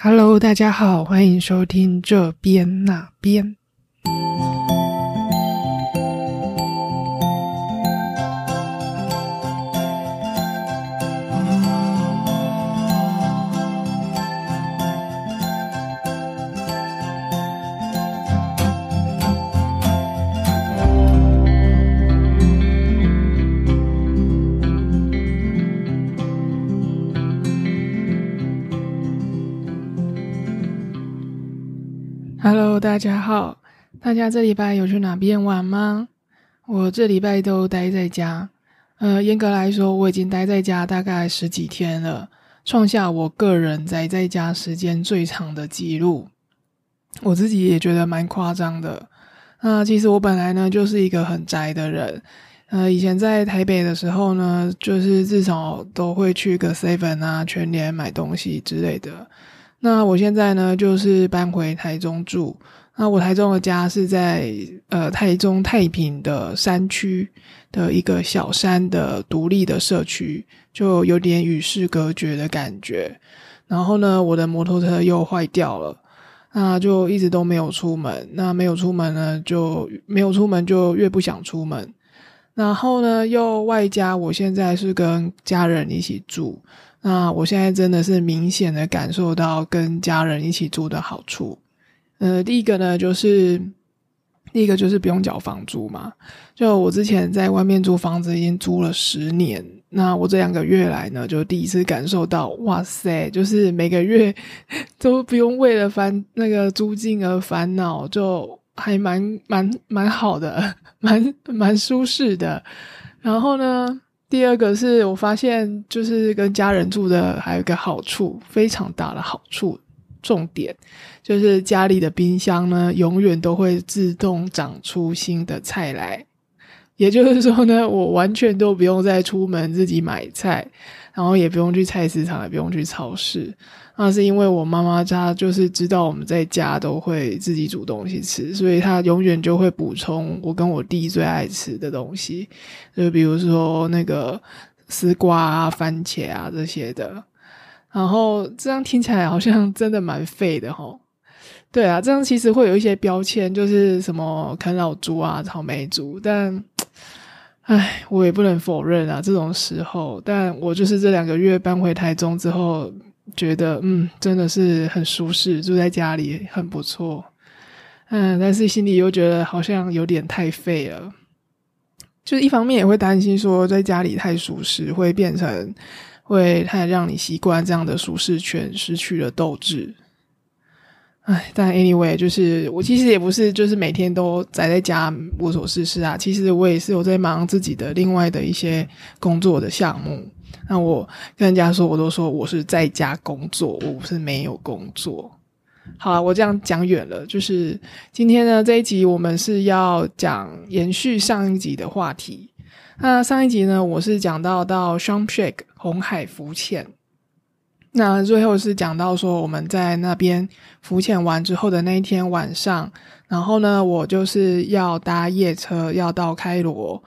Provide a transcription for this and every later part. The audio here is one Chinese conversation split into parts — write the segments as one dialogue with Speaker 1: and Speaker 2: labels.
Speaker 1: Hello，大家好，欢迎收听这边那边。大家好，大家这礼拜有去哪边玩吗？我这礼拜都待在家，呃，严格来说，我已经待在家大概十几天了，创下我个人宅在家时间最长的记录。我自己也觉得蛮夸张的。那其实我本来呢就是一个很宅的人，呃，以前在台北的时候呢，就是至少都会去个 Seven 啊、全联买东西之类的。那我现在呢，就是搬回台中住。那我台中的家是在呃台中太平的山区的一个小山的独立的社区，就有点与世隔绝的感觉。然后呢，我的摩托车又坏掉了，那就一直都没有出门。那没有出门呢，就没有出门，就越不想出门。然后呢，又外加我现在是跟家人一起住。那我现在真的是明显的感受到跟家人一起住的好处。呃，第一个呢，就是第一个就是不用缴房租嘛。就我之前在外面租房子已经租了十年，那我这两个月来呢，就第一次感受到，哇塞，就是每个月 都不用为了烦那个租金而烦恼，就还蛮蛮蛮好的，蛮蛮舒适的。然后呢？第二个是我发现，就是跟家人住的还有一个好处，非常大的好处。重点就是家里的冰箱呢，永远都会自动长出新的菜来。也就是说呢，我完全都不用再出门自己买菜，然后也不用去菜市场，也不用去超市。那是因为我妈妈家就是知道我们在家都会自己煮东西吃，所以她永远就会补充我跟我弟最爱吃的东西，就比如说那个丝瓜啊、番茄啊这些的。然后这样听起来好像真的蛮废的哈。对啊，这样其实会有一些标签，就是什么啃老族啊、草莓族，但唉，我也不能否认啊，这种时候。但我就是这两个月搬回台中之后。觉得嗯，真的是很舒适，住在家里很不错，嗯，但是心里又觉得好像有点太废了。就是一方面也会担心说，在家里太舒适，会变成会太让你习惯这样的舒适圈，失去了斗志。唉，但 anyway，就是我其实也不是就是每天都宅在家无所事事啊，其实我也是有在忙自己的另外的一些工作的项目。那我跟人家说，我都说我是在家工作，我不是没有工作。好了，我这样讲远了。就是今天呢，这一集我们是要讲延续上一集的话题。那上一集呢，我是讲到到 s h a m p Shake 红海浮潜。那最后是讲到说我们在那边浮潜完之后的那一天晚上，然后呢，我就是要搭夜车要到开罗。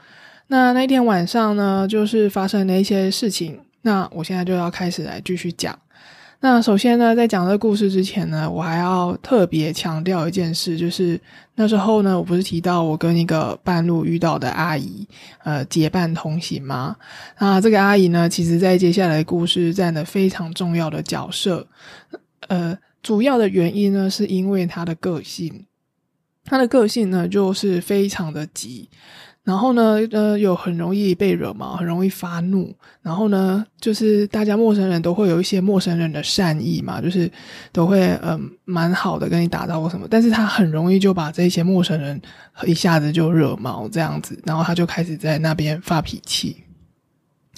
Speaker 1: 那那天晚上呢，就是发生了一些事情。那我现在就要开始来继续讲。那首先呢，在讲这个故事之前呢，我还要特别强调一件事，就是那时候呢，我不是提到我跟一个半路遇到的阿姨，呃，结伴同行吗？那这个阿姨呢，其实在接下来的故事占了非常重要的角色。呃，主要的原因呢，是因为她的个性，她的个性呢，就是非常的急。然后呢，呃，有很容易被惹毛，很容易发怒。然后呢，就是大家陌生人都会有一些陌生人的善意嘛，就是都会嗯蛮好的跟你打招呼什么。但是他很容易就把这些陌生人一下子就惹毛这样子，然后他就开始在那边发脾气。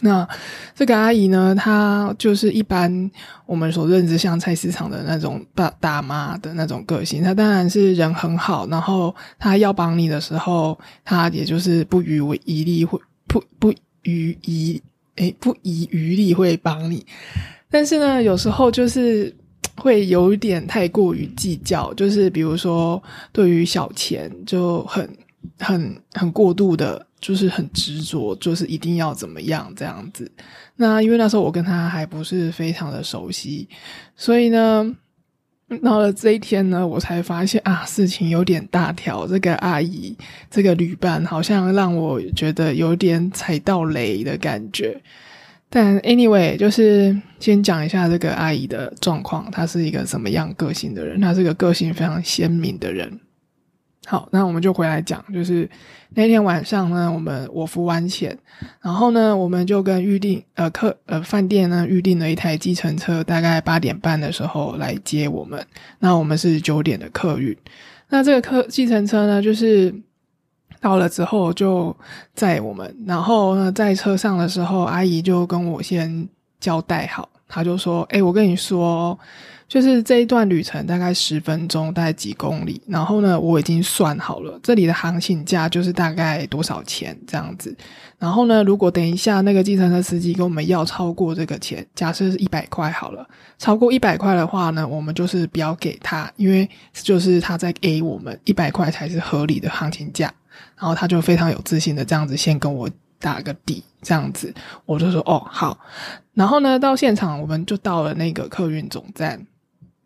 Speaker 1: 那这个阿姨呢，她就是一般我们所认知像菜市场的那种大大妈的那种个性。她当然是人很好，然后她要帮你的时候，她也就是不遗余力会不不遗余诶不遗余力会帮你。但是呢，有时候就是会有点太过于计较，就是比如说对于小钱就很很很过度的。就是很执着，就是一定要怎么样这样子。那因为那时候我跟他还不是非常的熟悉，所以呢，到了这一天呢，我才发现啊，事情有点大条。这个阿姨，这个旅伴，好像让我觉得有点踩到雷的感觉。但 anyway，就是先讲一下这个阿姨的状况，她是一个什么样个性的人？她是个个性非常鲜明的人。好，那我们就回来讲，就是那天晚上呢，我们我付完钱，然后呢，我们就跟预定呃客呃饭店呢预定了一台计程车，大概八点半的时候来接我们。那我们是九点的客运，那这个客计程车呢，就是到了之后就载我们，然后呢在车上的时候，阿姨就跟我先交代好，她就说：“哎，我跟你说。”就是这一段旅程大概十分钟，大概几公里。然后呢，我已经算好了这里的行情价就是大概多少钱这样子。然后呢，如果等一下那个计程车司机跟我们要超过这个钱，假设是一百块好了，超过一百块的话呢，我们就是不要给他，因为就是他在 A 我们一百块才是合理的行情价。然后他就非常有自信的这样子先跟我打个底，这样子我就说哦好。然后呢，到现场我们就到了那个客运总站。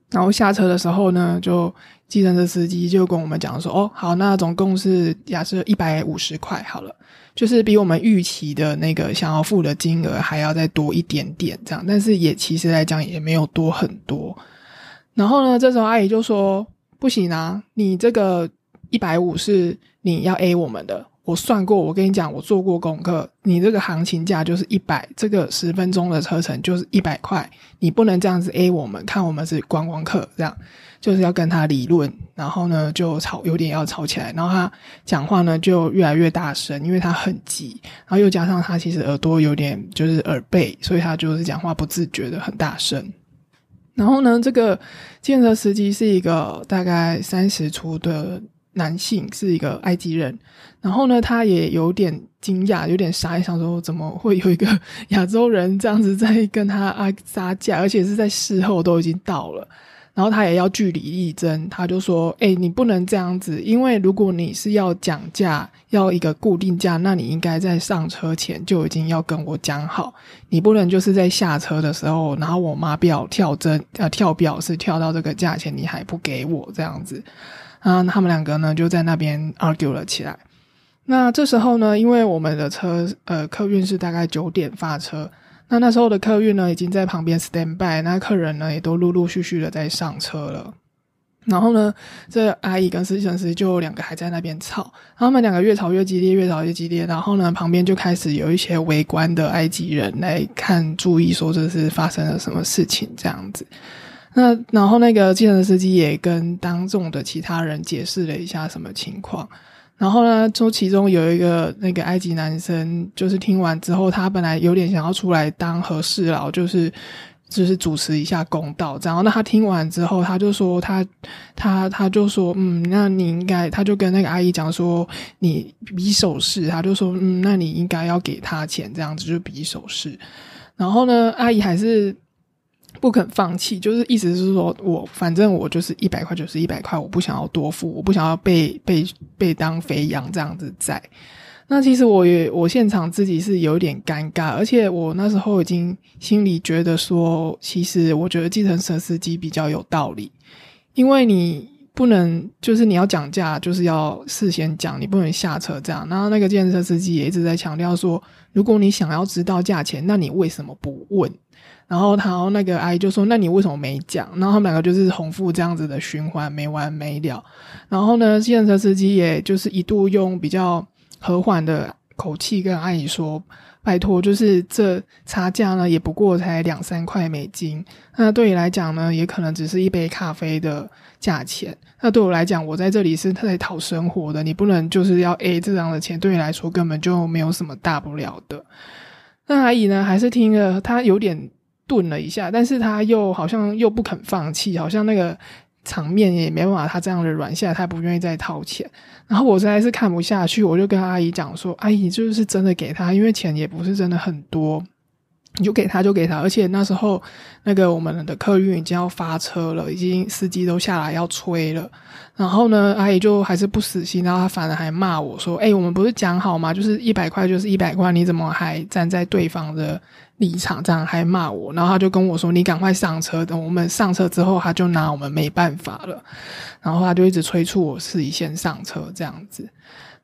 Speaker 1: 然后下车的时候呢，就计程车司机就跟我们讲说：“哦，好，那总共是假设一百五十块好了，就是比我们预期的那个想要付的金额还要再多一点点，这样。但是也其实来讲也没有多很多。然后呢，这时候阿姨就说：不行啊，你这个一百五是你要 A 我们的。”我算过，我跟你讲，我做过功课。你这个行情价就是一百，这个十分钟的车程就是一百块。你不能这样子 A 我们，看我们是观光客，这样就是要跟他理论。然后呢，就吵，有点要吵起来。然后他讲话呢就越来越大声，因为他很急。然后又加上他其实耳朵有点就是耳背，所以他就是讲话不自觉的很大声。然后呢，这个建设司机是一个大概三十出的。男性是一个埃及人，然后呢，他也有点惊讶，有点傻，想说怎么会有一个亚洲人这样子在跟他啊杀价，而且是在事后都已经到了，然后他也要据理力争，他就说：“哎，你不能这样子，因为如果你是要讲价，要一个固定价，那你应该在上车前就已经要跟我讲好，你不能就是在下车的时候，然后我妈表跳针呃跳表是跳到这个价钱，你还不给我这样子。”啊，他们两个呢就在那边 argue 了起来。那这时候呢，因为我们的车呃客运是大概九点发车，那那时候的客运呢已经在旁边 stand by，那客人呢也都陆陆续续的在上车了。然后呢，这阿姨跟司机师就两个还在那边吵，他们两个越吵越激烈，越吵越激烈。然后呢，旁边就开始有一些围观的埃及人来看，注意说这是发生了什么事情这样子。那然后那个计程车司机也跟当众的其他人解释了一下什么情况，然后呢，就其中有一个那个埃及男生，就是听完之后，他本来有点想要出来当和事佬，就是就是主持一下公道。然后那他听完之后，他就说他他他就说嗯，那你应该，他就跟那个阿姨讲说，你比手势，他就说嗯，那你应该要给他钱，这样子就比手势。然后呢，阿姨还是。不肯放弃，就是意思是说，我反正我就是一百块就是一百块，我不想要多付，我不想要被被被当肥羊这样子宰。那其实我也我现场自己是有点尴尬，而且我那时候已经心里觉得说，其实我觉得计程车司机比较有道理，因为你不能就是你要讲价，就是要事先讲，你不能下车这样。然后那个计程车司机也一直在强调说，如果你想要知道价钱，那你为什么不问？然后他那个阿姨就说：“那你为什么没讲？”然后他们两个就是重复这样子的循环，没完没了。然后呢，计程车司机也就是一度用比较和缓的口气跟阿姨说：“拜托，就是这差价呢，也不过才两三块美金。那对你来讲呢，也可能只是一杯咖啡的价钱。那对我来讲，我在这里是特在讨生活的，你不能就是要 A 这样的钱，对你来说根本就没有什么大不了的。”那阿姨呢，还是听了，她有点。顿了一下，但是她又好像又不肯放弃，好像那个场面也没办法，她这样的软下她，不愿意再掏钱。然后我实在是看不下去，我就跟阿姨讲说：“阿姨，就是真的给她，因为钱也不是真的很多。你就给他，就给他。而且那时候，那个我们的客运已经要发车了，已经司机都下来要催了。然后呢，阿姨就还是不死心，然后她反而还骂我说：“哎，我们不是讲好吗？就是一百块就是一百块，你怎么还站在对方的立场这样还骂我？”然后他就跟我说：“你赶快上车，等我们上车之后，他就拿我们没办法了。”然后他就一直催促我自己先上车这样子。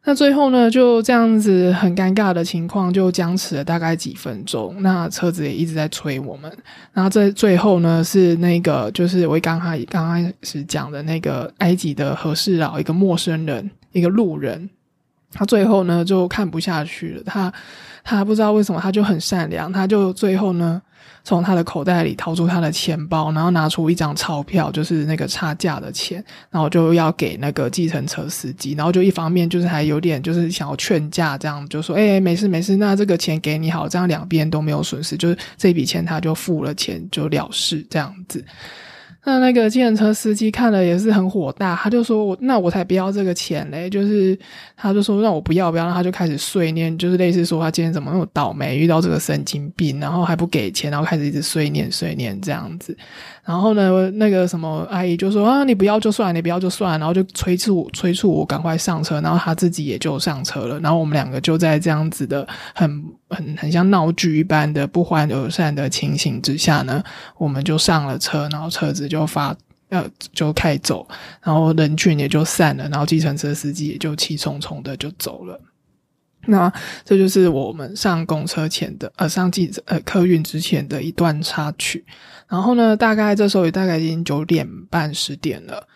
Speaker 1: 那最后呢，就这样子很尴尬的情况就僵持了大概几分钟。那车子也一直在催我们。然后在最后呢，是那个就是我刚刚刚开始讲的那个埃及的和事佬，一个陌生人，一个路人。他最后呢就看不下去了，他他不知道为什么，他就很善良，他就最后呢。从他的口袋里掏出他的钱包，然后拿出一张钞票，就是那个差价的钱，然后就要给那个计程车司机，然后就一方面就是还有点就是想要劝架，这样就说：“哎，没事没事，那这个钱给你好，这样两边都没有损失，就是这笔钱他就付了钱就了事这样子。”那那个计程车司机看了也是很火大，他就说：“我那我才不要这个钱嘞！”就是他就说：“让我不要不要。”然后他就开始碎念，就是类似说他今天怎么那么倒霉，遇到这个神经病，然后还不给钱，然后开始一直碎念碎念这样子。然后呢，那个什么阿姨就说：“啊，你不要就算，你不要就算。”然后就催促催促我赶快上车，然后他自己也就上车了。然后我们两个就在这样子的很很很像闹剧一般的不欢而散的情形之下呢，我们就上了车，然后车子。就发呃就开走，然后人群也就散了，然后计程车司机也就气冲冲的就走了。那这就是我们上公车前的呃上计呃客运之前的一段插曲。然后呢，大概这时候也大概已经九点半十点了，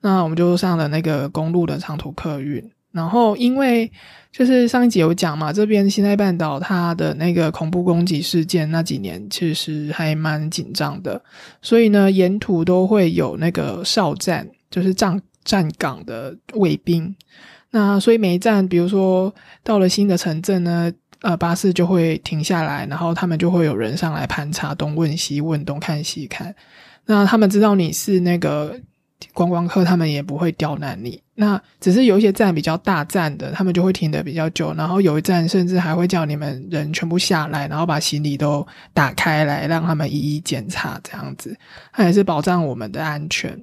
Speaker 1: 那我们就上了那个公路的长途客运。然后，因为就是上一集有讲嘛，这边西奈半岛它的那个恐怖攻击事件那几年其实还蛮紧张的，所以呢，沿途都会有那个哨站，就是站站岗的卫兵。那所以每一站，比如说到了新的城镇呢，呃，巴士就会停下来，然后他们就会有人上来盘查，东问西问，东看西看。那他们知道你是那个。观光客他们也不会刁难你，那只是有一些站比较大站的，他们就会停的比较久，然后有一站甚至还会叫你们人全部下来，然后把行李都打开来，让他们一一检查，这样子，他也是保障我们的安全。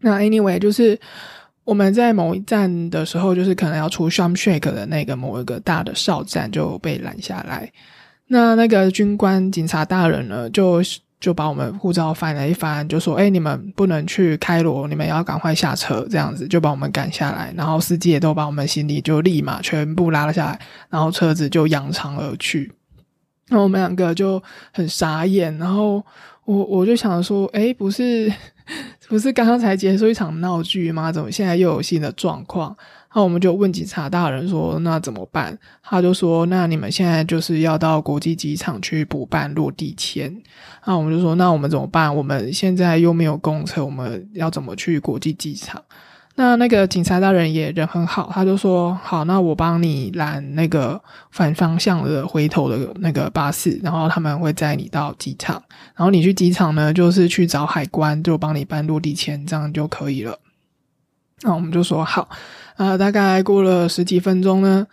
Speaker 1: 那 anyway，就是我们在某一站的时候，就是可能要出 Sham Shake 的那个某一个大的哨站就被拦下来，那那个军官警察大人呢，就。就把我们护照翻了一翻，就说：“哎，你们不能去开罗，你们要赶快下车。”这样子就把我们赶下来，然后司机也都把我们行李就立马全部拉了下来，然后车子就扬长而去。那我们两个就很傻眼，然后我我就想说：“哎，不是 不是刚刚才结束一场闹剧吗？怎么现在又有新的状况？”那我们就问警察大人说：“那怎么办？”他就说：“那你们现在就是要到国际机场去补办落地签。”那我们就说：“那我们怎么办？我们现在又没有公车，我们要怎么去国际机场？”那那个警察大人也人很好，他就说：“好，那我帮你拦那个反方向的回头的那个巴士，然后他们会载你到机场。然后你去机场呢，就是去找海关，就帮你办落地签，这样就可以了。”那我们就说好。啊，大概过了十几分钟呢，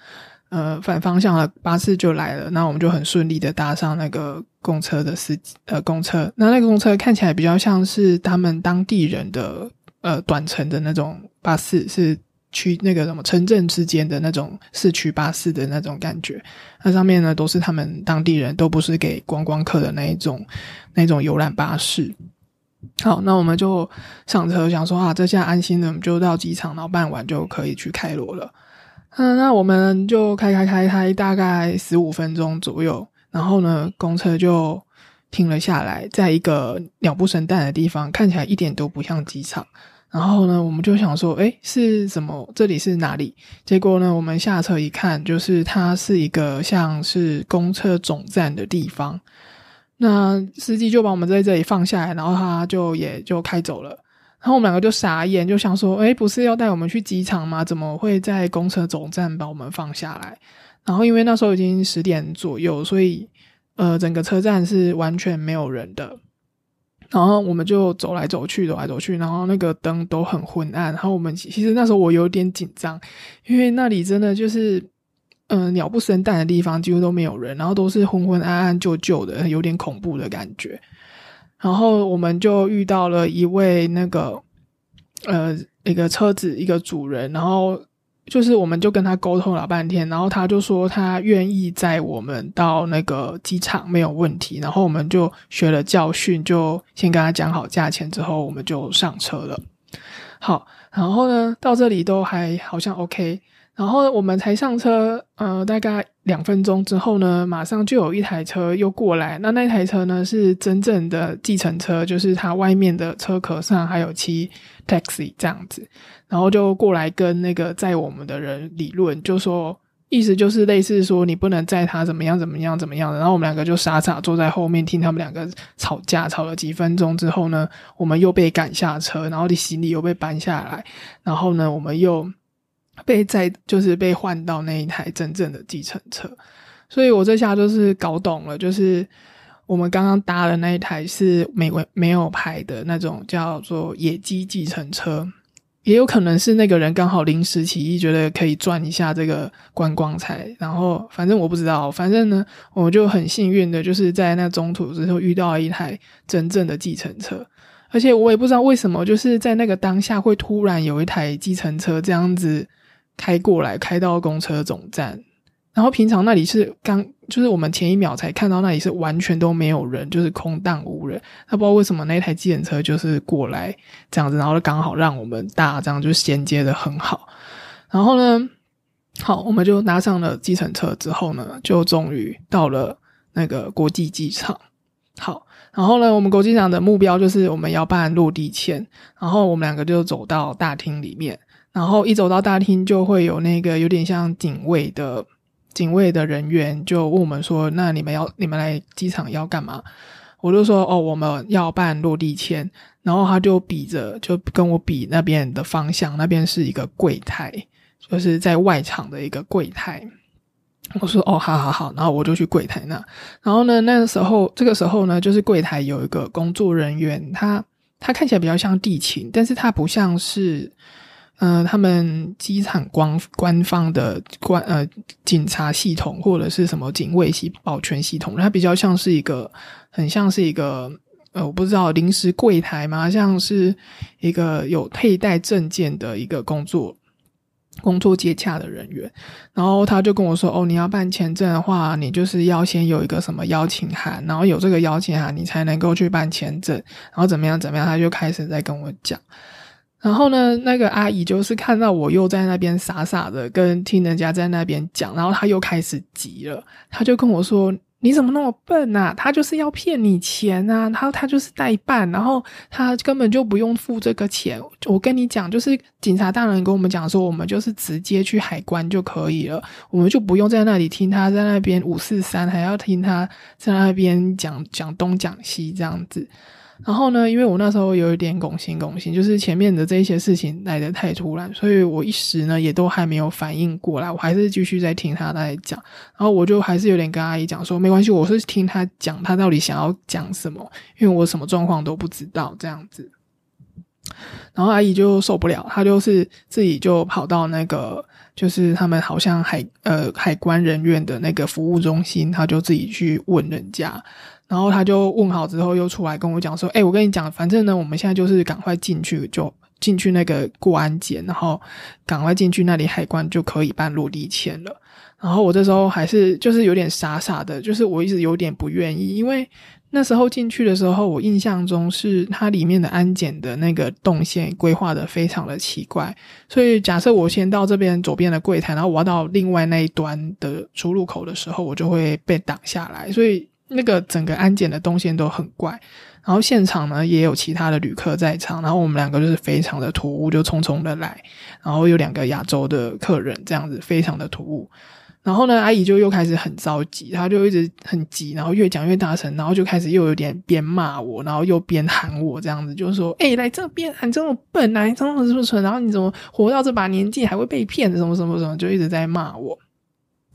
Speaker 1: 呃，反方向的巴士就来了。那我们就很顺利的搭上那个公车的司机，呃，公车。那那个公车看起来比较像是他们当地人的呃短程的那种巴士，是去那个什么城镇之间的那种市区巴士的那种感觉。那上面呢都是他们当地人，都不是给观光客的那一种那种游览巴士。好，那我们就上车，想说啊，这下安心了，我们就到机场，然后办完就可以去开罗了。嗯，那我们就开开开开，大概十五分钟左右，然后呢，公车就停了下来，在一个鸟不生蛋的地方，看起来一点都不像机场。然后呢，我们就想说，诶，是什么？这里是哪里？结果呢，我们下车一看，就是它是一个像是公车总站的地方。那司机就把我们在这里放下来，然后他就也就开走了。然后我们两个就傻眼，就想说：“哎，不是要带我们去机场吗？怎么会在公车总站把我们放下来？”然后因为那时候已经十点左右，所以呃，整个车站是完全没有人的。然后我们就走来走去，走来走去，然后那个灯都很昏暗。然后我们其实那时候我有点紧张，因为那里真的就是。嗯鸟不生蛋的地方几乎都没有人，然后都是昏昏暗暗、旧旧的，有点恐怖的感觉。然后我们就遇到了一位那个呃一个车子一个主人，然后。就是我们就跟他沟通了半天，然后他就说他愿意载我们到那个机场没有问题，然后我们就学了教训，就先跟他讲好价钱之后，我们就上车了。好，然后呢到这里都还好像 OK。然后我们才上车，呃，大概两分钟之后呢，马上就有一台车又过来。那那台车呢是真正的计程车，就是它外面的车壳上还有骑 taxi 这样子。然后就过来跟那个载我们的人理论，就说意思就是类似说你不能载他怎么样怎么样怎么样的。然后我们两个就傻傻坐在后面听他们两个吵架，吵了几分钟之后呢，我们又被赶下车，然后的行李又被搬下来，然后呢，我们又。被在就是被换到那一台真正的计程车，所以我这下就是搞懂了，就是我们刚刚搭的那一台是没没有牌的那种叫做野鸡计程车，也有可能是那个人刚好临时起意，觉得可以赚一下这个观光财，然后反正我不知道，反正呢，我就很幸运的就是在那中途之后遇到一台真正的计程车，而且我也不知道为什么，就是在那个当下会突然有一台计程车这样子。开过来，开到公车总站，然后平常那里是刚，就是我们前一秒才看到那里是完全都没有人，就是空荡无人。他不知道为什么那台计程车就是过来这样子，然后刚好让我们搭，这样就衔接的很好。然后呢，好，我们就搭上了计程车之后呢，就终于到了那个国际机场。好，然后呢，我们国际机场的目标就是我们要办落地签，然后我们两个就走到大厅里面。然后一走到大厅，就会有那个有点像警卫的警卫的人员就问我们说：“那你们要你们来机场要干嘛？”我就说：“哦，我们要办落地签。”然后他就比着就跟我比那边的方向，那边是一个柜台，就是在外场的一个柜台。我说：“哦，好好好。”然后我就去柜台那。然后呢，那个时候这个时候呢，就是柜台有一个工作人员，他他看起来比较像地勤，但是他不像是。嗯，他们机场官官方的官呃警察系统或者是什么警卫系保全系统，它比较像是一个很像是一个呃，我不知道临时柜台吗？像是一个有佩戴证件的一个工作工作接洽的人员。然后他就跟我说：“哦，你要办签证的话，你就是要先有一个什么邀请函，然后有这个邀请函，你才能够去办签证。然后怎么样怎么样？”他就开始在跟我讲。然后呢，那个阿姨就是看到我又在那边傻傻的跟听人家在那边讲，然后她又开始急了，她就跟我说：“你怎么那么笨呐？他就是要骗你钱啊！他他就是代办，然后他根本就不用付这个钱。我跟你讲，就是警察大人跟我们讲说，我们就是直接去海关就可以了，我们就不用在那里听他在那边五四三，还要听他在那边讲讲东讲西这样子。”然后呢，因为我那时候有一点拱心拱心，就是前面的这些事情来的太突然，所以我一时呢也都还没有反应过来，我还是继续在听他在讲。然后我就还是有点跟阿姨讲说，没关系，我是听他讲他到底想要讲什么，因为我什么状况都不知道这样子。然后阿姨就受不了，她就是自己就跑到那个，就是他们好像海呃海关人员的那个服务中心，她就自己去问人家。然后他就问好之后，又出来跟我讲说：“哎，我跟你讲，反正呢，我们现在就是赶快进去，就进去那个过安检，然后赶快进去那里海关就可以办落地签了。”然后我这时候还是就是有点傻傻的，就是我一直有点不愿意，因为那时候进去的时候，我印象中是它里面的安检的那个动线规划的非常的奇怪，所以假设我先到这边左边的柜台，然后我要到另外那一端的出入口的时候，我就会被挡下来，所以。那个整个安检的动线都很怪，然后现场呢也有其他的旅客在场，然后我们两个就是非常的突兀，就匆匆的来，然后有两个亚洲的客人这样子，非常的突兀。然后呢，阿姨就又开始很着急，她就一直很急，然后越讲越大声，然后就开始又有点边骂我，然后又边喊我这样子，就是说：“哎，来这边，你这么笨啊，你这么是不是？然后你怎么活到这把年纪还会被骗？什么什么什么，就一直在骂我。”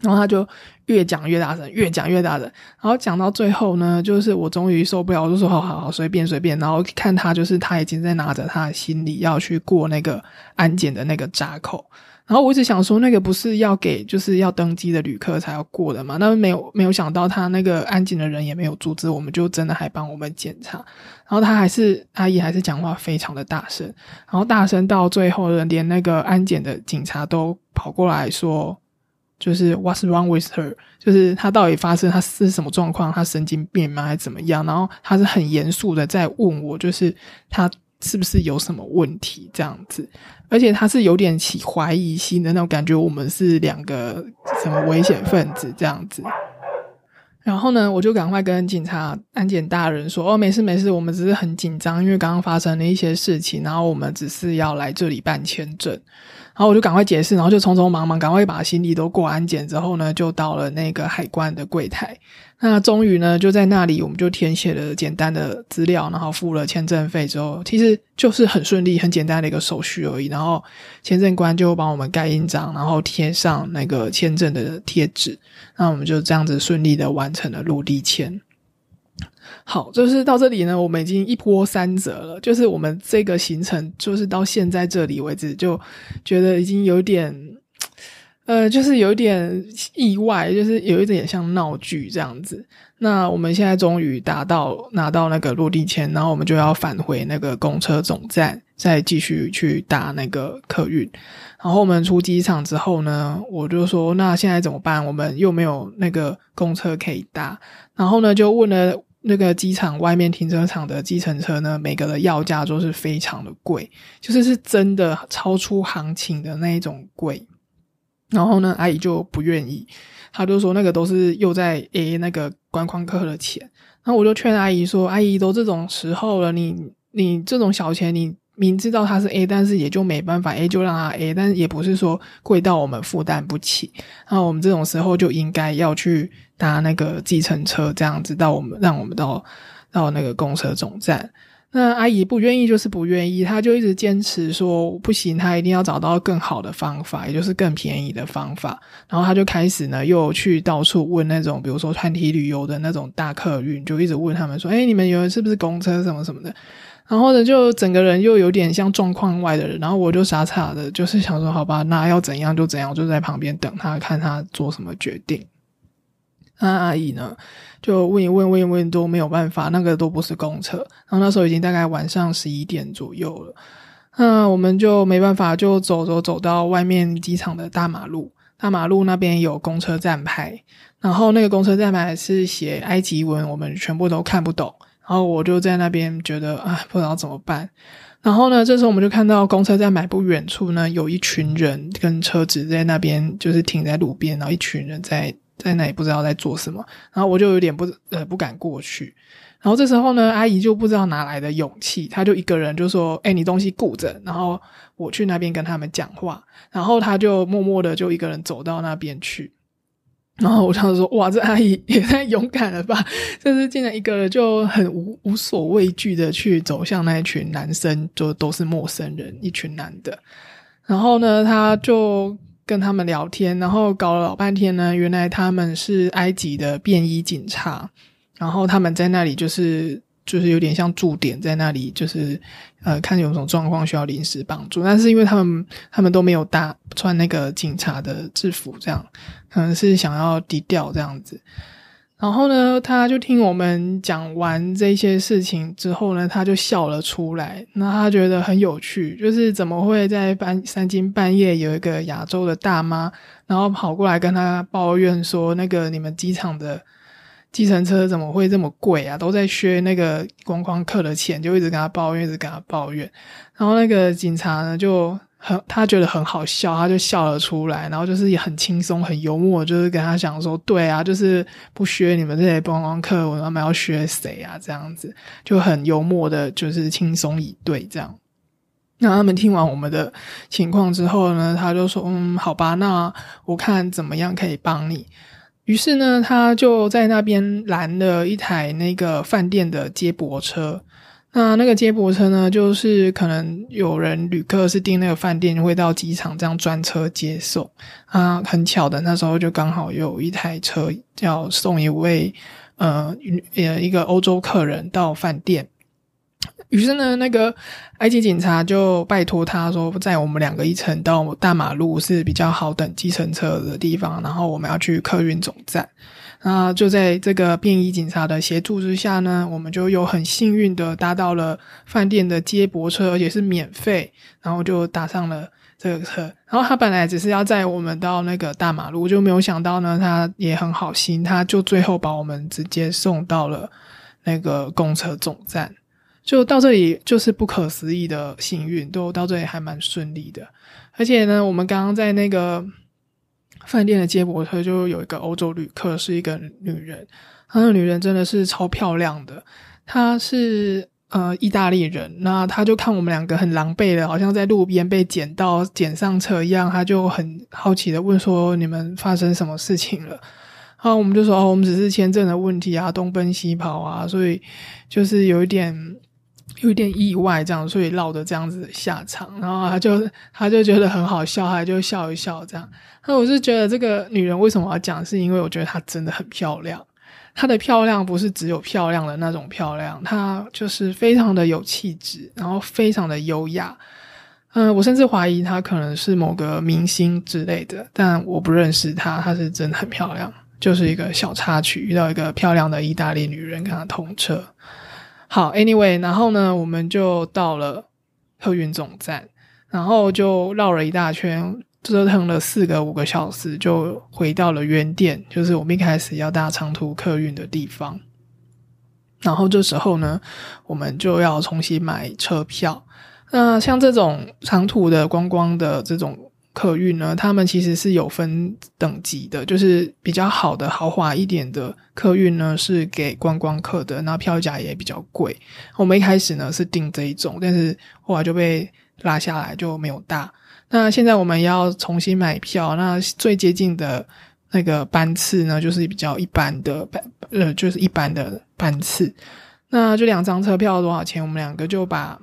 Speaker 1: 然后他就越讲越大声，越讲越大声。然后讲到最后呢，就是我终于受不了，我就说：“好好好，随便随便。”然后看他就是他已经在拿着他的行李要去过那个安检的那个闸口。然后我一直想说，那个不是要给就是要登机的旅客才要过的嘛？那没有没有想到，他那个安检的人也没有阻止我们，就真的还帮我们检查。然后他还是阿姨，还是讲话非常的大声，然后大声到最后，连那个安检的警察都跑过来说，就是 What's wrong with her？就是他到底发生他是什么状况？他神经病吗？还是怎么样？然后他是很严肃的在问我，就是他。是不是有什么问题这样子？而且他是有点起怀疑心的那种感觉，我们是两个什么危险分子这样子。然后呢，我就赶快跟警察安检大人说：“哦，没事没事，我们只是很紧张，因为刚刚发生了一些事情，然后我们只是要来这里办签证。”然后我就赶快解释，然后就匆匆忙忙赶快把行李都过安检之后呢，就到了那个海关的柜台。那终于呢，就在那里，我们就填写了简单的资料，然后付了签证费之后，其实就是很顺利、很简单的一个手续而已。然后签证官就帮我们盖印章，然后贴上那个签证的贴纸，那我们就这样子顺利的完成了落地签。好，就是到这里呢，我们已经一波三折了。就是我们这个行程，就是到现在这里为止，就觉得已经有点。呃，就是有点意外，就是有一点像闹剧这样子。那我们现在终于达到拿到那个落地签，然后我们就要返回那个公车总站，再继续去搭那个客运。然后我们出机场之后呢，我就说那现在怎么办？我们又没有那个公车可以搭。然后呢，就问了那个机场外面停车场的计程车呢，每个的要价都是非常的贵，就是是真的超出行情的那一种贵。然后呢，阿姨就不愿意，她就说那个都是又在 A 那个观光客的钱。然后我就劝阿姨说：“阿姨都这种时候了，你你这种小钱，你明知道他是 A，但是也就没办法，A 就让他 A，但也不是说贵到我们负担不起。那我们这种时候就应该要去搭那个计程车，这样子到我们让我们到到那个公车总站。”那阿姨不愿意，就是不愿意，她就一直坚持说不行，她一定要找到更好的方法，也就是更便宜的方法。然后她就开始呢，又去到处问那种，比如说团体旅游的那种大客运，就一直问他们说：“哎，你们有是不是公车什么什么的？”然后呢，就整个人又有点像状况外的人。然后我就傻傻的，就是想说：“好吧，那要怎样就怎样，就在旁边等他，看他做什么决定。”那阿姨呢？就问一问，问一问都没有办法，那个都不是公车。然后那时候已经大概晚上十一点左右了，那我们就没办法，就走走走到外面机场的大马路。大马路那边有公车站牌，然后那个公车站牌是写埃及文，我们全部都看不懂。然后我就在那边觉得啊，不知道怎么办。然后呢，这时候我们就看到公车站牌不远处呢，有一群人跟车子在那边，就是停在路边，然后一群人在。在那也不知道在做什么，然后我就有点不呃不敢过去。然后这时候呢，阿姨就不知道哪来的勇气，她就一个人就说：“哎，你东西顾着，然后我去那边跟他们讲话。”然后她就默默的就一个人走到那边去。然后我当时说：“哇，这阿姨也太勇敢了吧！就是竟然一个人就很无无所畏惧的去走向那一群男生，就都是陌生人，一群男的。然后呢，他就。跟他们聊天，然后搞了老半天呢。原来他们是埃及的便衣警察，然后他们在那里就是就是有点像驻点，在那里就是呃看有什么状况需要临时帮助。但是因为他们他们都没有搭穿那个警察的制服，这样可能是想要低调这样子。然后呢，他就听我们讲完这些事情之后呢，他就笑了出来。那他觉得很有趣，就是怎么会在半三更半夜有一个亚洲的大妈，然后跑过来跟他抱怨说，那个你们机场的计程车怎么会这么贵啊？都在削那个观光客的钱，就一直跟他抱怨，一直跟他抱怨。然后那个警察呢，就。很，他觉得很好笑，他就笑了出来，然后就是也很轻松、很幽默，就是跟他讲说：“对啊，就是不削你们这些观光客，我们要削谁啊？”这样子就很幽默的，就是轻松以对这样。那他们听完我们的情况之后呢，他就说：“嗯，好吧，那我看怎么样可以帮你。”于是呢，他就在那边拦了一台那个饭店的接驳车。那那个接驳车呢，就是可能有人旅客是订那个饭店，会到机场这样专车接送啊。很巧的，那时候就刚好有一台车要送一位呃呃一个欧洲客人到饭店。于是呢，那个埃及警察就拜托他说，在我们两个一层到大马路是比较好等计程车的地方，然后我们要去客运总站。那就在这个便衣警察的协助之下呢，我们就有很幸运的搭到了饭店的接驳车，而且是免费，然后就搭上了这个车。然后他本来只是要载我们到那个大马路，就没有想到呢，他也很好心，他就最后把我们直接送到了那个公车总站。就到这里就是不可思议的幸运，都到这里还蛮顺利的。而且呢，我们刚刚在那个饭店的接驳车就有一个欧洲旅客，是一个女人。那个女人真的是超漂亮的，她是呃意大利人。那她就看我们两个很狼狈的，好像在路边被捡到捡上车一样，她就很好奇的问说：“你们发生什么事情了？”然后我们就说：“哦，我们只是签证的问题啊，东奔西跑啊，所以就是有一点。”有一点意外，这样，所以落得这样子的下场，然后他就他就觉得很好笑，他就笑一笑这样。那我是觉得这个女人为什么要讲，是因为我觉得她真的很漂亮。她的漂亮不是只有漂亮的那种漂亮，她就是非常的有气质，然后非常的优雅。嗯，我甚至怀疑她可能是某个明星之类的，但我不认识她，她是真的很漂亮，就是一个小插曲，遇到一个漂亮的意大利女人跟她同车。好，Anyway，然后呢，我们就到了客运总站，然后就绕了一大圈，折腾了四个五个小时，就回到了原点，就是我们一开始要搭长途客运的地方。然后这时候呢，我们就要重新买车票。那像这种长途的观光的这种。客运呢，他们其实是有分等级的，就是比较好的豪华一点的客运呢，是给观光客的，那票价也比较贵。我们一开始呢是订这一种，但是后来就被拉下来，就没有搭。那现在我们要重新买票，那最接近的那个班次呢，就是比较一般的班，呃，就是一般的班次。那这两张车票多少钱？我们两个就把。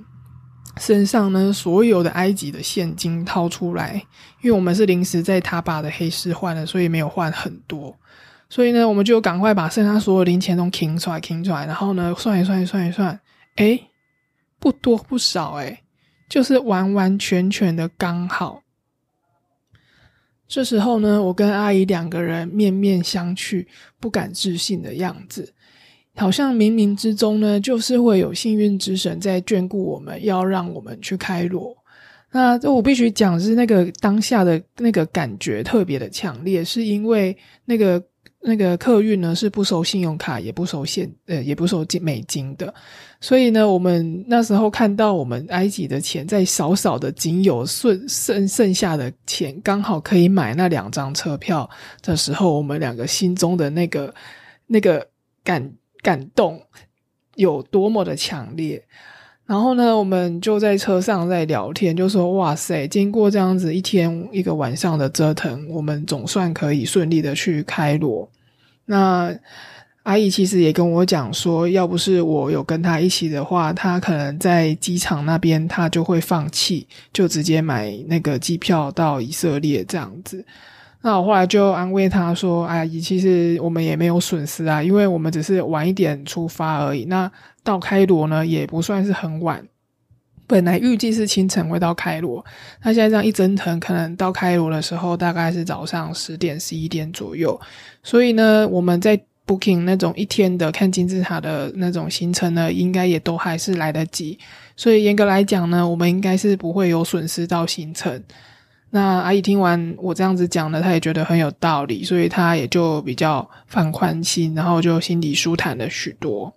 Speaker 1: 身上呢，所有的埃及的现金掏出来，因为我们是临时在他爸的黑市换的，所以没有换很多。所以呢，我们就赶快把身上所有零钱都清出来，清出来，然后呢，算一算，算一算，哎，不多不少，哎，就是完完全全的刚好。这时候呢，我跟阿姨两个人面面相觑，不敢置信的样子。好像冥冥之中呢，就是会有幸运之神在眷顾我们，要让我们去开罗。那我必须讲是那个当下的那个感觉特别的强烈，是因为那个那个客运呢是不收信用卡，也不收现呃也不收金美金的，所以呢，我们那时候看到我们埃及的钱在少少的仅有剩剩剩下的钱，刚好可以买那两张车票的时候，我们两个心中的那个那个感。感动有多么的强烈，然后呢，我们就在车上在聊天，就说：“哇塞，经过这样子一天一个晚上的折腾，我们总算可以顺利的去开罗。”那阿姨其实也跟我讲说，要不是我有跟她一起的话，她可能在机场那边她就会放弃，就直接买那个机票到以色列这样子。那我后来就安慰他说：“阿姨，其实我们也没有损失啊，因为我们只是晚一点出发而已。那到开罗呢，也不算是很晚。本来预计是清晨会到开罗，那现在这样一折腾，可能到开罗的时候大概是早上十点、十一点左右。所以呢，我们在 booking 那种一天的看金字塔的那种行程呢，应该也都还是来得及。所以严格来讲呢，我们应该是不会有损失到行程。”那阿姨听完我这样子讲呢，她也觉得很有道理，所以她也就比较放宽心，然后就心里舒坦了许多。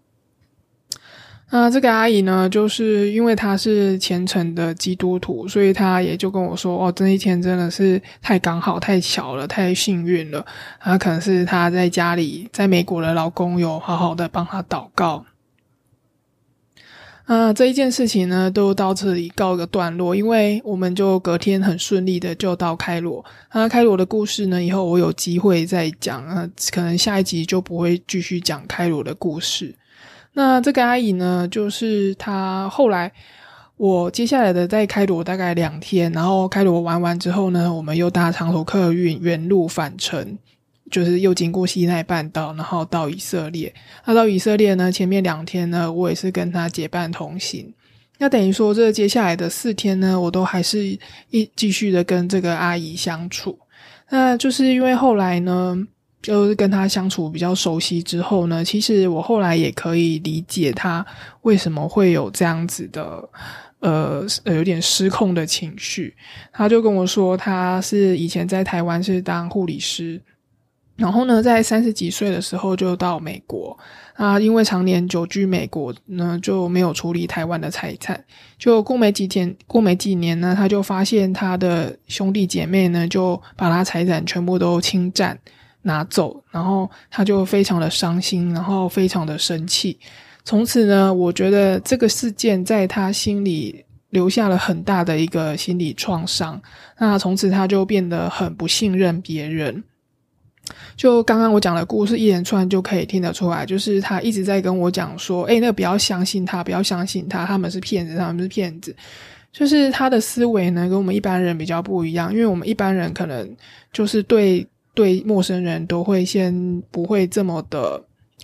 Speaker 1: 那这个阿姨呢，就是因为她是虔诚的基督徒，所以她也就跟我说：“哦，这一天真的是太刚好、太巧了、太幸运了。”啊，可能是她在家里，在美国的老公有好好的帮她祷告。啊，这一件事情呢，都到这里告一个段落，因为我们就隔天很顺利的就到开罗。那开罗的故事呢，以后我有机会再讲啊，可能下一集就不会继续讲开罗的故事。那这个阿姨呢，就是她后来，我接下来的在开罗大概两天，然后开罗玩完之后呢，我们又搭长途客运原路返程。就是又经过西奈半岛，然后到以色列。那到以色列呢？前面两天呢，我也是跟他结伴同行。那等于说，这接下来的四天呢，我都还是一继续的跟这个阿姨相处。那就是因为后来呢，就是跟她相处比较熟悉之后呢，其实我后来也可以理解她为什么会有这样子的，呃，有点失控的情绪。她就跟我说，她是以前在台湾是当护理师。然后呢，在三十几岁的时候就到美国啊，因为常年久居美国呢，就没有处理台湾的财产。就过没几天，过没几年呢，他就发现他的兄弟姐妹呢，就把他财产全部都侵占拿走，然后他就非常的伤心，然后非常的生气。从此呢，我觉得这个事件在他心里留下了很大的一个心理创伤。那从此他就变得很不信任别人。就刚刚我讲的故事一连串就可以听得出来，就是他一直在跟我讲说：“哎，那不要相信他，不要相信他，他们是骗子，他们是骗子。”就是他的思维呢，跟我们一般人比较不一样，因为我们一般人可能就是对对陌生人都会先不会这么的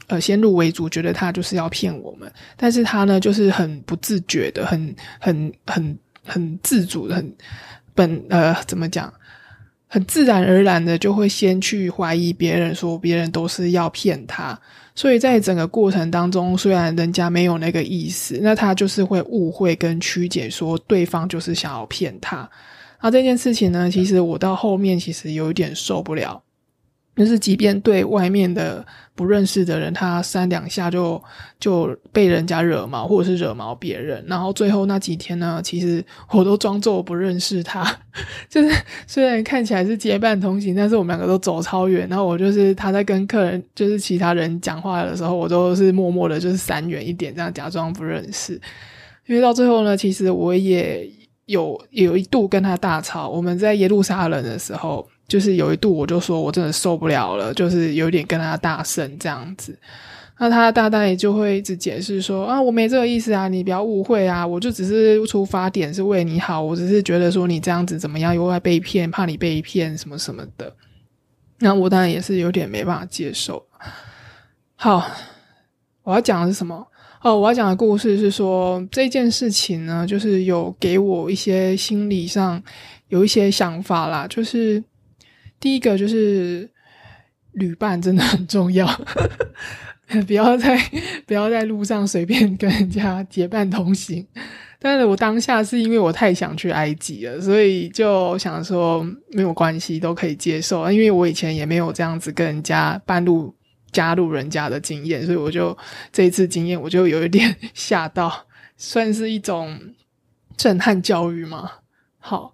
Speaker 1: 呃先入为主，觉得他就是要骗我们，但是他呢就是很不自觉的，很很很很自主的，很本呃怎么讲？很自然而然的就会先去怀疑别人，说别人都是要骗他，所以在整个过程当中，虽然人家没有那个意思，那他就是会误会跟曲解，说对方就是想要骗他。那这件事情呢，其实我到后面其实有一点受不了。就是即便对外面的不认识的人，他三两下就就被人家惹毛，或者是惹毛别人，然后最后那几天呢，其实我都装作不认识他。就是虽然看起来是结伴同行，但是我们两个都走超远。然后我就是他在跟客人，就是其他人讲话的时候，我都是默默的，就是闪远一点，这样假装不认识。因为到最后呢，其实我也有有一度跟他大吵。我们在耶路撒冷的时候。就是有一度，我就说我真的受不了了，就是有点跟他大声这样子。那他大大也就会一直解释说啊，我没这个意思啊，你不要误会啊，我就只是出发点是为你好，我只是觉得说你这样子怎么样，又会被骗，怕你被骗什么什么的。那我当然也是有点没办法接受。好，我要讲的是什么？哦，我要讲的故事是说这件事情呢，就是有给我一些心理上有一些想法啦，就是。第一个就是旅伴真的很重要，不要在 不要在路上随便跟人家结伴同行。但是我当下是因为我太想去埃及了，所以就想说没有关系，都可以接受。因为我以前也没有这样子跟人家半路加入人家的经验，所以我就这一次经验我就有一点吓到，算是一种震撼教育嘛。好。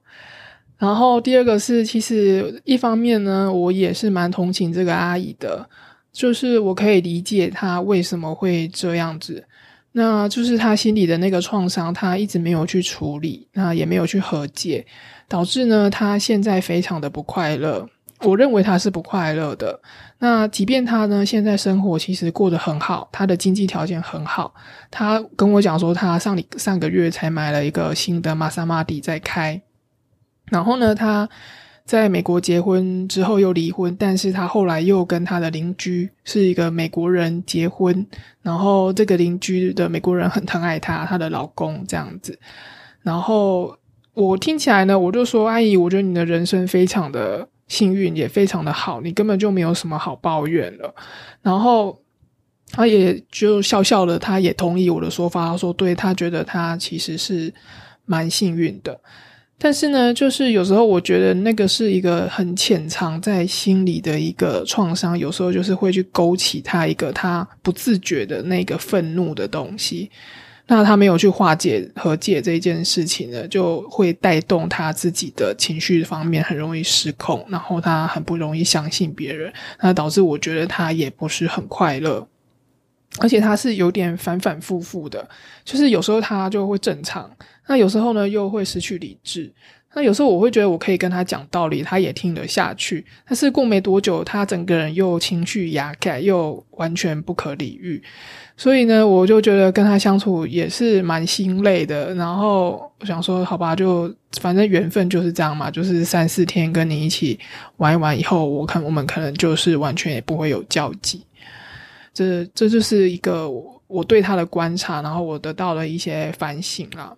Speaker 1: 然后第二个是，其实一方面呢，我也是蛮同情这个阿姨的，就是我可以理解她为什么会这样子，那就是她心里的那个创伤，她一直没有去处理，那也没有去和解，导致呢，她现在非常的不快乐。我认为她是不快乐的。那即便她呢，现在生活其实过得很好，她的经济条件很好，她跟我讲说，她上里上个月才买了一个新的玛莎玛蒂在开。然后呢，他在美国结婚之后又离婚，但是他后来又跟他的邻居是一个美国人结婚，然后这个邻居的美国人很疼爱她，她的老公这样子。然后我听起来呢，我就说阿姨，我觉得你的人生非常的幸运，也非常的好，你根本就没有什么好抱怨了。然后他也就笑笑的，他也同意我的说法，他说对他觉得他其实是蛮幸运的。但是呢，就是有时候我觉得那个是一个很潜藏在心里的一个创伤，有时候就是会去勾起他一个他不自觉的那个愤怒的东西。那他没有去化解和解这件事情呢，就会带动他自己的情绪方面很容易失控，然后他很不容易相信别人，那导致我觉得他也不是很快乐。而且他是有点反反复复的，就是有时候他就会正常，那有时候呢又会失去理智。那有时候我会觉得我可以跟他讲道理，他也听得下去。但是过没多久，他整个人又情绪压盖，又完全不可理喻。所以呢，我就觉得跟他相处也是蛮心累的。然后我想说，好吧，就反正缘分就是这样嘛，就是三四天跟你一起玩一玩以后，我看我们可能就是完全也不会有交集。这这就是一个我对他的观察，然后我得到了一些反省啊。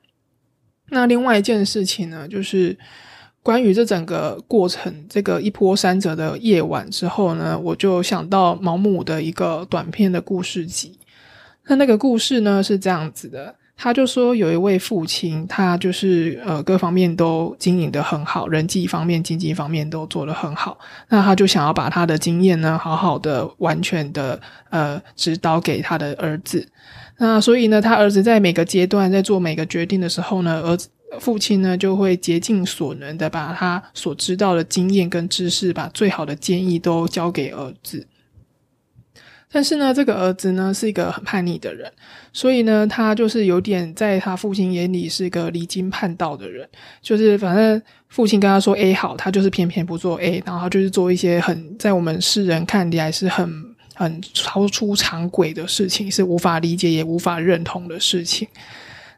Speaker 1: 那另外一件事情呢，就是关于这整个过程，这个一波三折的夜晚之后呢，我就想到毛姆的一个短篇的故事集。那那个故事呢是这样子的。他就说，有一位父亲，他就是呃各方面都经营的很好，人际方面、经济方面都做得很好。那他就想要把他的经验呢，好好的、完全的呃指导给他的儿子。那所以呢，他儿子在每个阶段在做每个决定的时候呢，儿子父亲呢就会竭尽所能的把他所知道的经验跟知识，把最好的建议都交给儿子。但是呢，这个儿子呢是一个很叛逆的人，所以呢，他就是有点在他父亲眼里是一个离经叛道的人，就是反正父亲跟他说 A 好，他就是偏偏不做 A，然后就是做一些很在我们世人看起来是很很超出常轨的事情，是无法理解也无法认同的事情。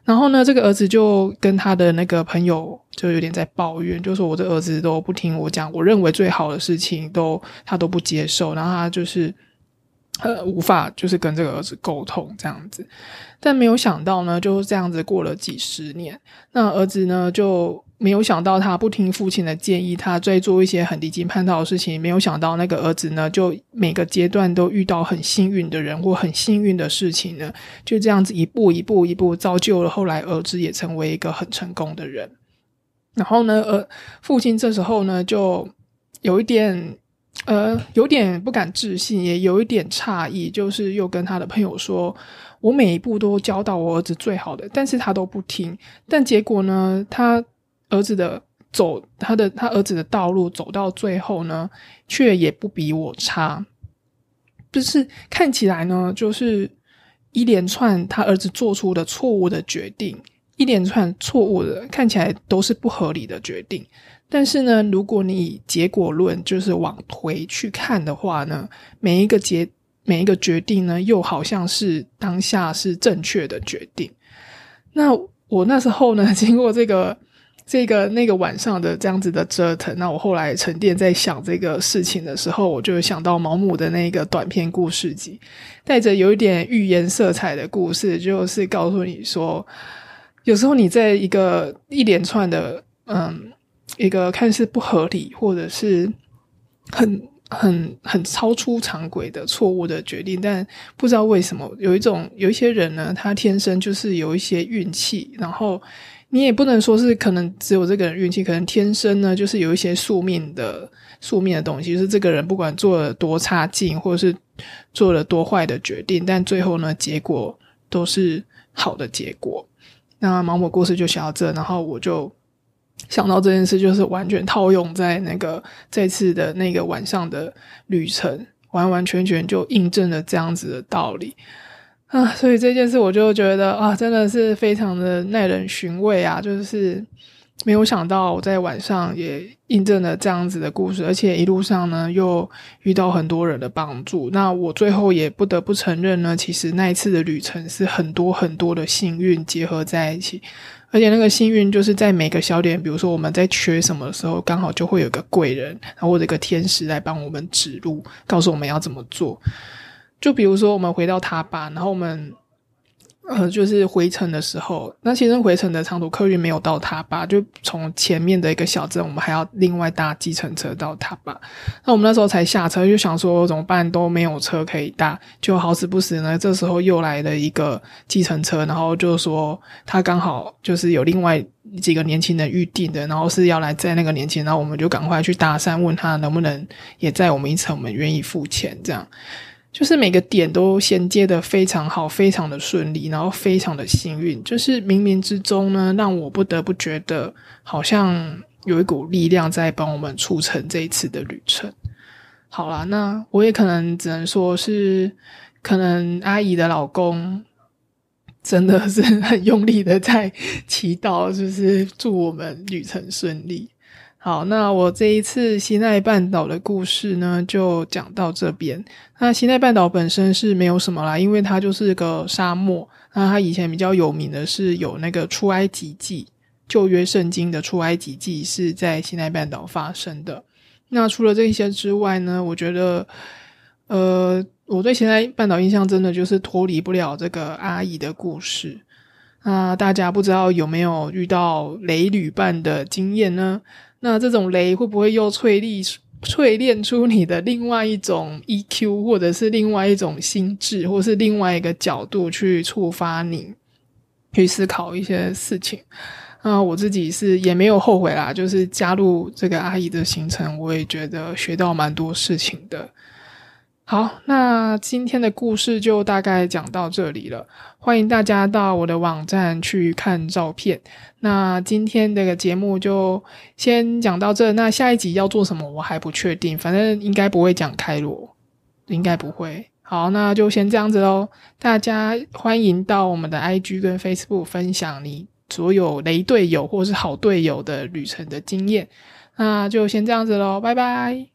Speaker 1: 然后呢，这个儿子就跟他的那个朋友就有点在抱怨，就说我这儿子都不听我讲，我认为最好的事情都他都不接受，然后他就是。呃，无法就是跟这个儿子沟通这样子，但没有想到呢，就这样子过了几十年，那儿子呢就没有想到他不听父亲的建议，他在做一些很离经叛道的事情。没有想到那个儿子呢，就每个阶段都遇到很幸运的人或很幸运的事情呢，就这样子一步一步一步造就了后来儿子也成为一个很成功的人。然后呢，呃，父亲这时候呢就有一点。呃，有点不敢置信，也有一点诧异，就是又跟他的朋友说：“我每一步都教到我儿子最好的，但是他都不听。但结果呢，他儿子的走他的他儿子的道路走到最后呢，却也不比我差。就是看起来呢，就是一连串他儿子做出的错误的决定，一连串错误的，看起来都是不合理的决定。”但是呢，如果你以结果论就是往回去看的话呢，每一个结每一个决定呢，又好像是当下是正确的决定。那我那时候呢，经过这个这个那个晚上的这样子的折腾，那我后来沉淀在想这个事情的时候，我就想到毛姆的那个短篇故事集，带着有一点寓言色彩的故事，就是告诉你说，有时候你在一个一连串的嗯。一个看似不合理，或者是很很很超出常轨的错误的决定，但不知道为什么有一种有一些人呢，他天生就是有一些运气，然后你也不能说是可能只有这个人运气，可能天生呢就是有一些宿命的宿命的东西，是这个人不管做了多差劲，或者是做了多坏的决定，但最后呢结果都是好的结果。那芒果故事就写到这，然后我就。想到这件事，就是完全套用在那个这次的那个晚上的旅程，完完全全就印证了这样子的道理啊！所以这件事，我就觉得啊，真的是非常的耐人寻味啊！就是没有想到我在晚上也印证了这样子的故事，而且一路上呢又遇到很多人的帮助。那我最后也不得不承认呢，其实那一次的旅程是很多很多的幸运结合在一起。而且那个幸运就是在每个小点，比如说我们在缺什么的时候，刚好就会有个贵人，然或者一个天使来帮我们指路，告诉我们要怎么做。就比如说我们回到他吧，然后我们。呃，就是回程的时候，那其实回程的长途客运没有到塔巴，就从前面的一个小镇，我们还要另外搭计程车到塔巴。那我们那时候才下车，就想说怎么办都没有车可以搭，就好死不死呢，这时候又来了一个计程车，然后就说他刚好就是有另外几个年轻人预定的，然后是要来载那个年轻人，然后我们就赶快去搭讪，问他能不能也载我们一程，我们愿意付钱这样。就是每个点都衔接的非常好，非常的顺利，然后非常的幸运。就是冥冥之中呢，让我不得不觉得好像有一股力量在帮我们促成这一次的旅程。好啦，那我也可能只能说是，可能阿姨的老公真的是很用力的在祈祷，就是祝我们旅程顺利。好，那我这一次西奈半岛的故事呢，就讲到这边。那西奈半岛本身是没有什么啦，因为它就是个沙漠。那它以前比较有名的是有那个出埃及记，旧约圣经的出埃及记是在西奈半岛发生的。那除了这些之外呢，我觉得，呃，我对现在半岛印象真的就是脱离不了这个阿姨的故事。那大家不知道有没有遇到雷旅伴的经验呢？那这种雷会不会又淬炼淬炼出你的另外一种 EQ，或者是另外一种心智，或是另外一个角度去触发你去思考一些事情？那我自己是也没有后悔啦，就是加入这个阿姨的行程，我也觉得学到蛮多事情的。好，那今天的故事就大概讲到这里了。欢迎大家到我的网站去看照片。那今天这个节目就先讲到这。那下一集要做什么，我还不确定。反正应该不会讲开罗，应该不会。好，那就先这样子喽。大家欢迎到我们的 IG 跟 Facebook 分享你所有雷队友或是好队友的旅程的经验。那就先这样子喽，拜拜。